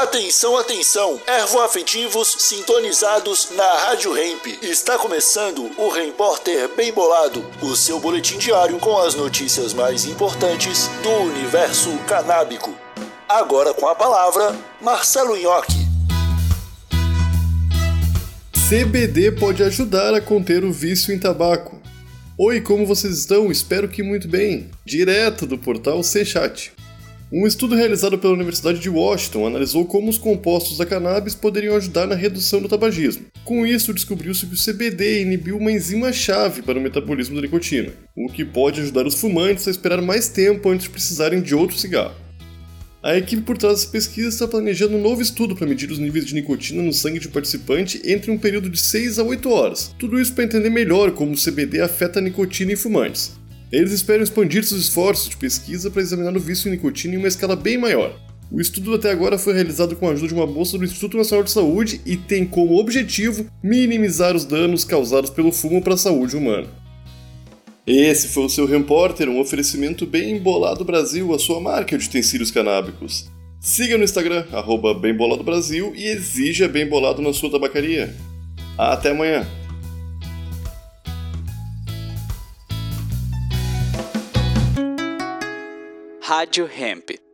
Atenção, atenção! Ervoafetivos sintonizados na Rádio Hemp. Está começando o Repórter Bem Bolado, o seu boletim diário com as notícias mais importantes do universo canábico. Agora com a palavra, Marcelo Nhoque. CBD pode ajudar a conter o vício em tabaco. Oi, como vocês estão? Espero que muito bem. Direto do portal C-Chat. Um estudo realizado pela Universidade de Washington analisou como os compostos da cannabis poderiam ajudar na redução do tabagismo. Com isso, descobriu-se que o CBD inibiu uma enzima-chave para o metabolismo da nicotina, o que pode ajudar os fumantes a esperar mais tempo antes de precisarem de outro cigarro. A equipe por trás dessa pesquisa está planejando um novo estudo para medir os níveis de nicotina no sangue de um participante entre um período de 6 a 8 horas. Tudo isso para entender melhor como o CBD afeta a nicotina em fumantes. Eles esperam expandir seus esforços de pesquisa para examinar o vício em nicotina em uma escala bem maior. O estudo até agora foi realizado com a ajuda de uma bolsa do Instituto Nacional de Saúde e tem como objetivo minimizar os danos causados pelo fumo para a saúde humana. Esse foi o seu Repórter, um oferecimento bem embolado Brasil, a sua marca de utensílios canábicos. Siga no Instagram, arroba e exija Bem Bolado na sua tabacaria. Até amanhã! Rádio Hemp.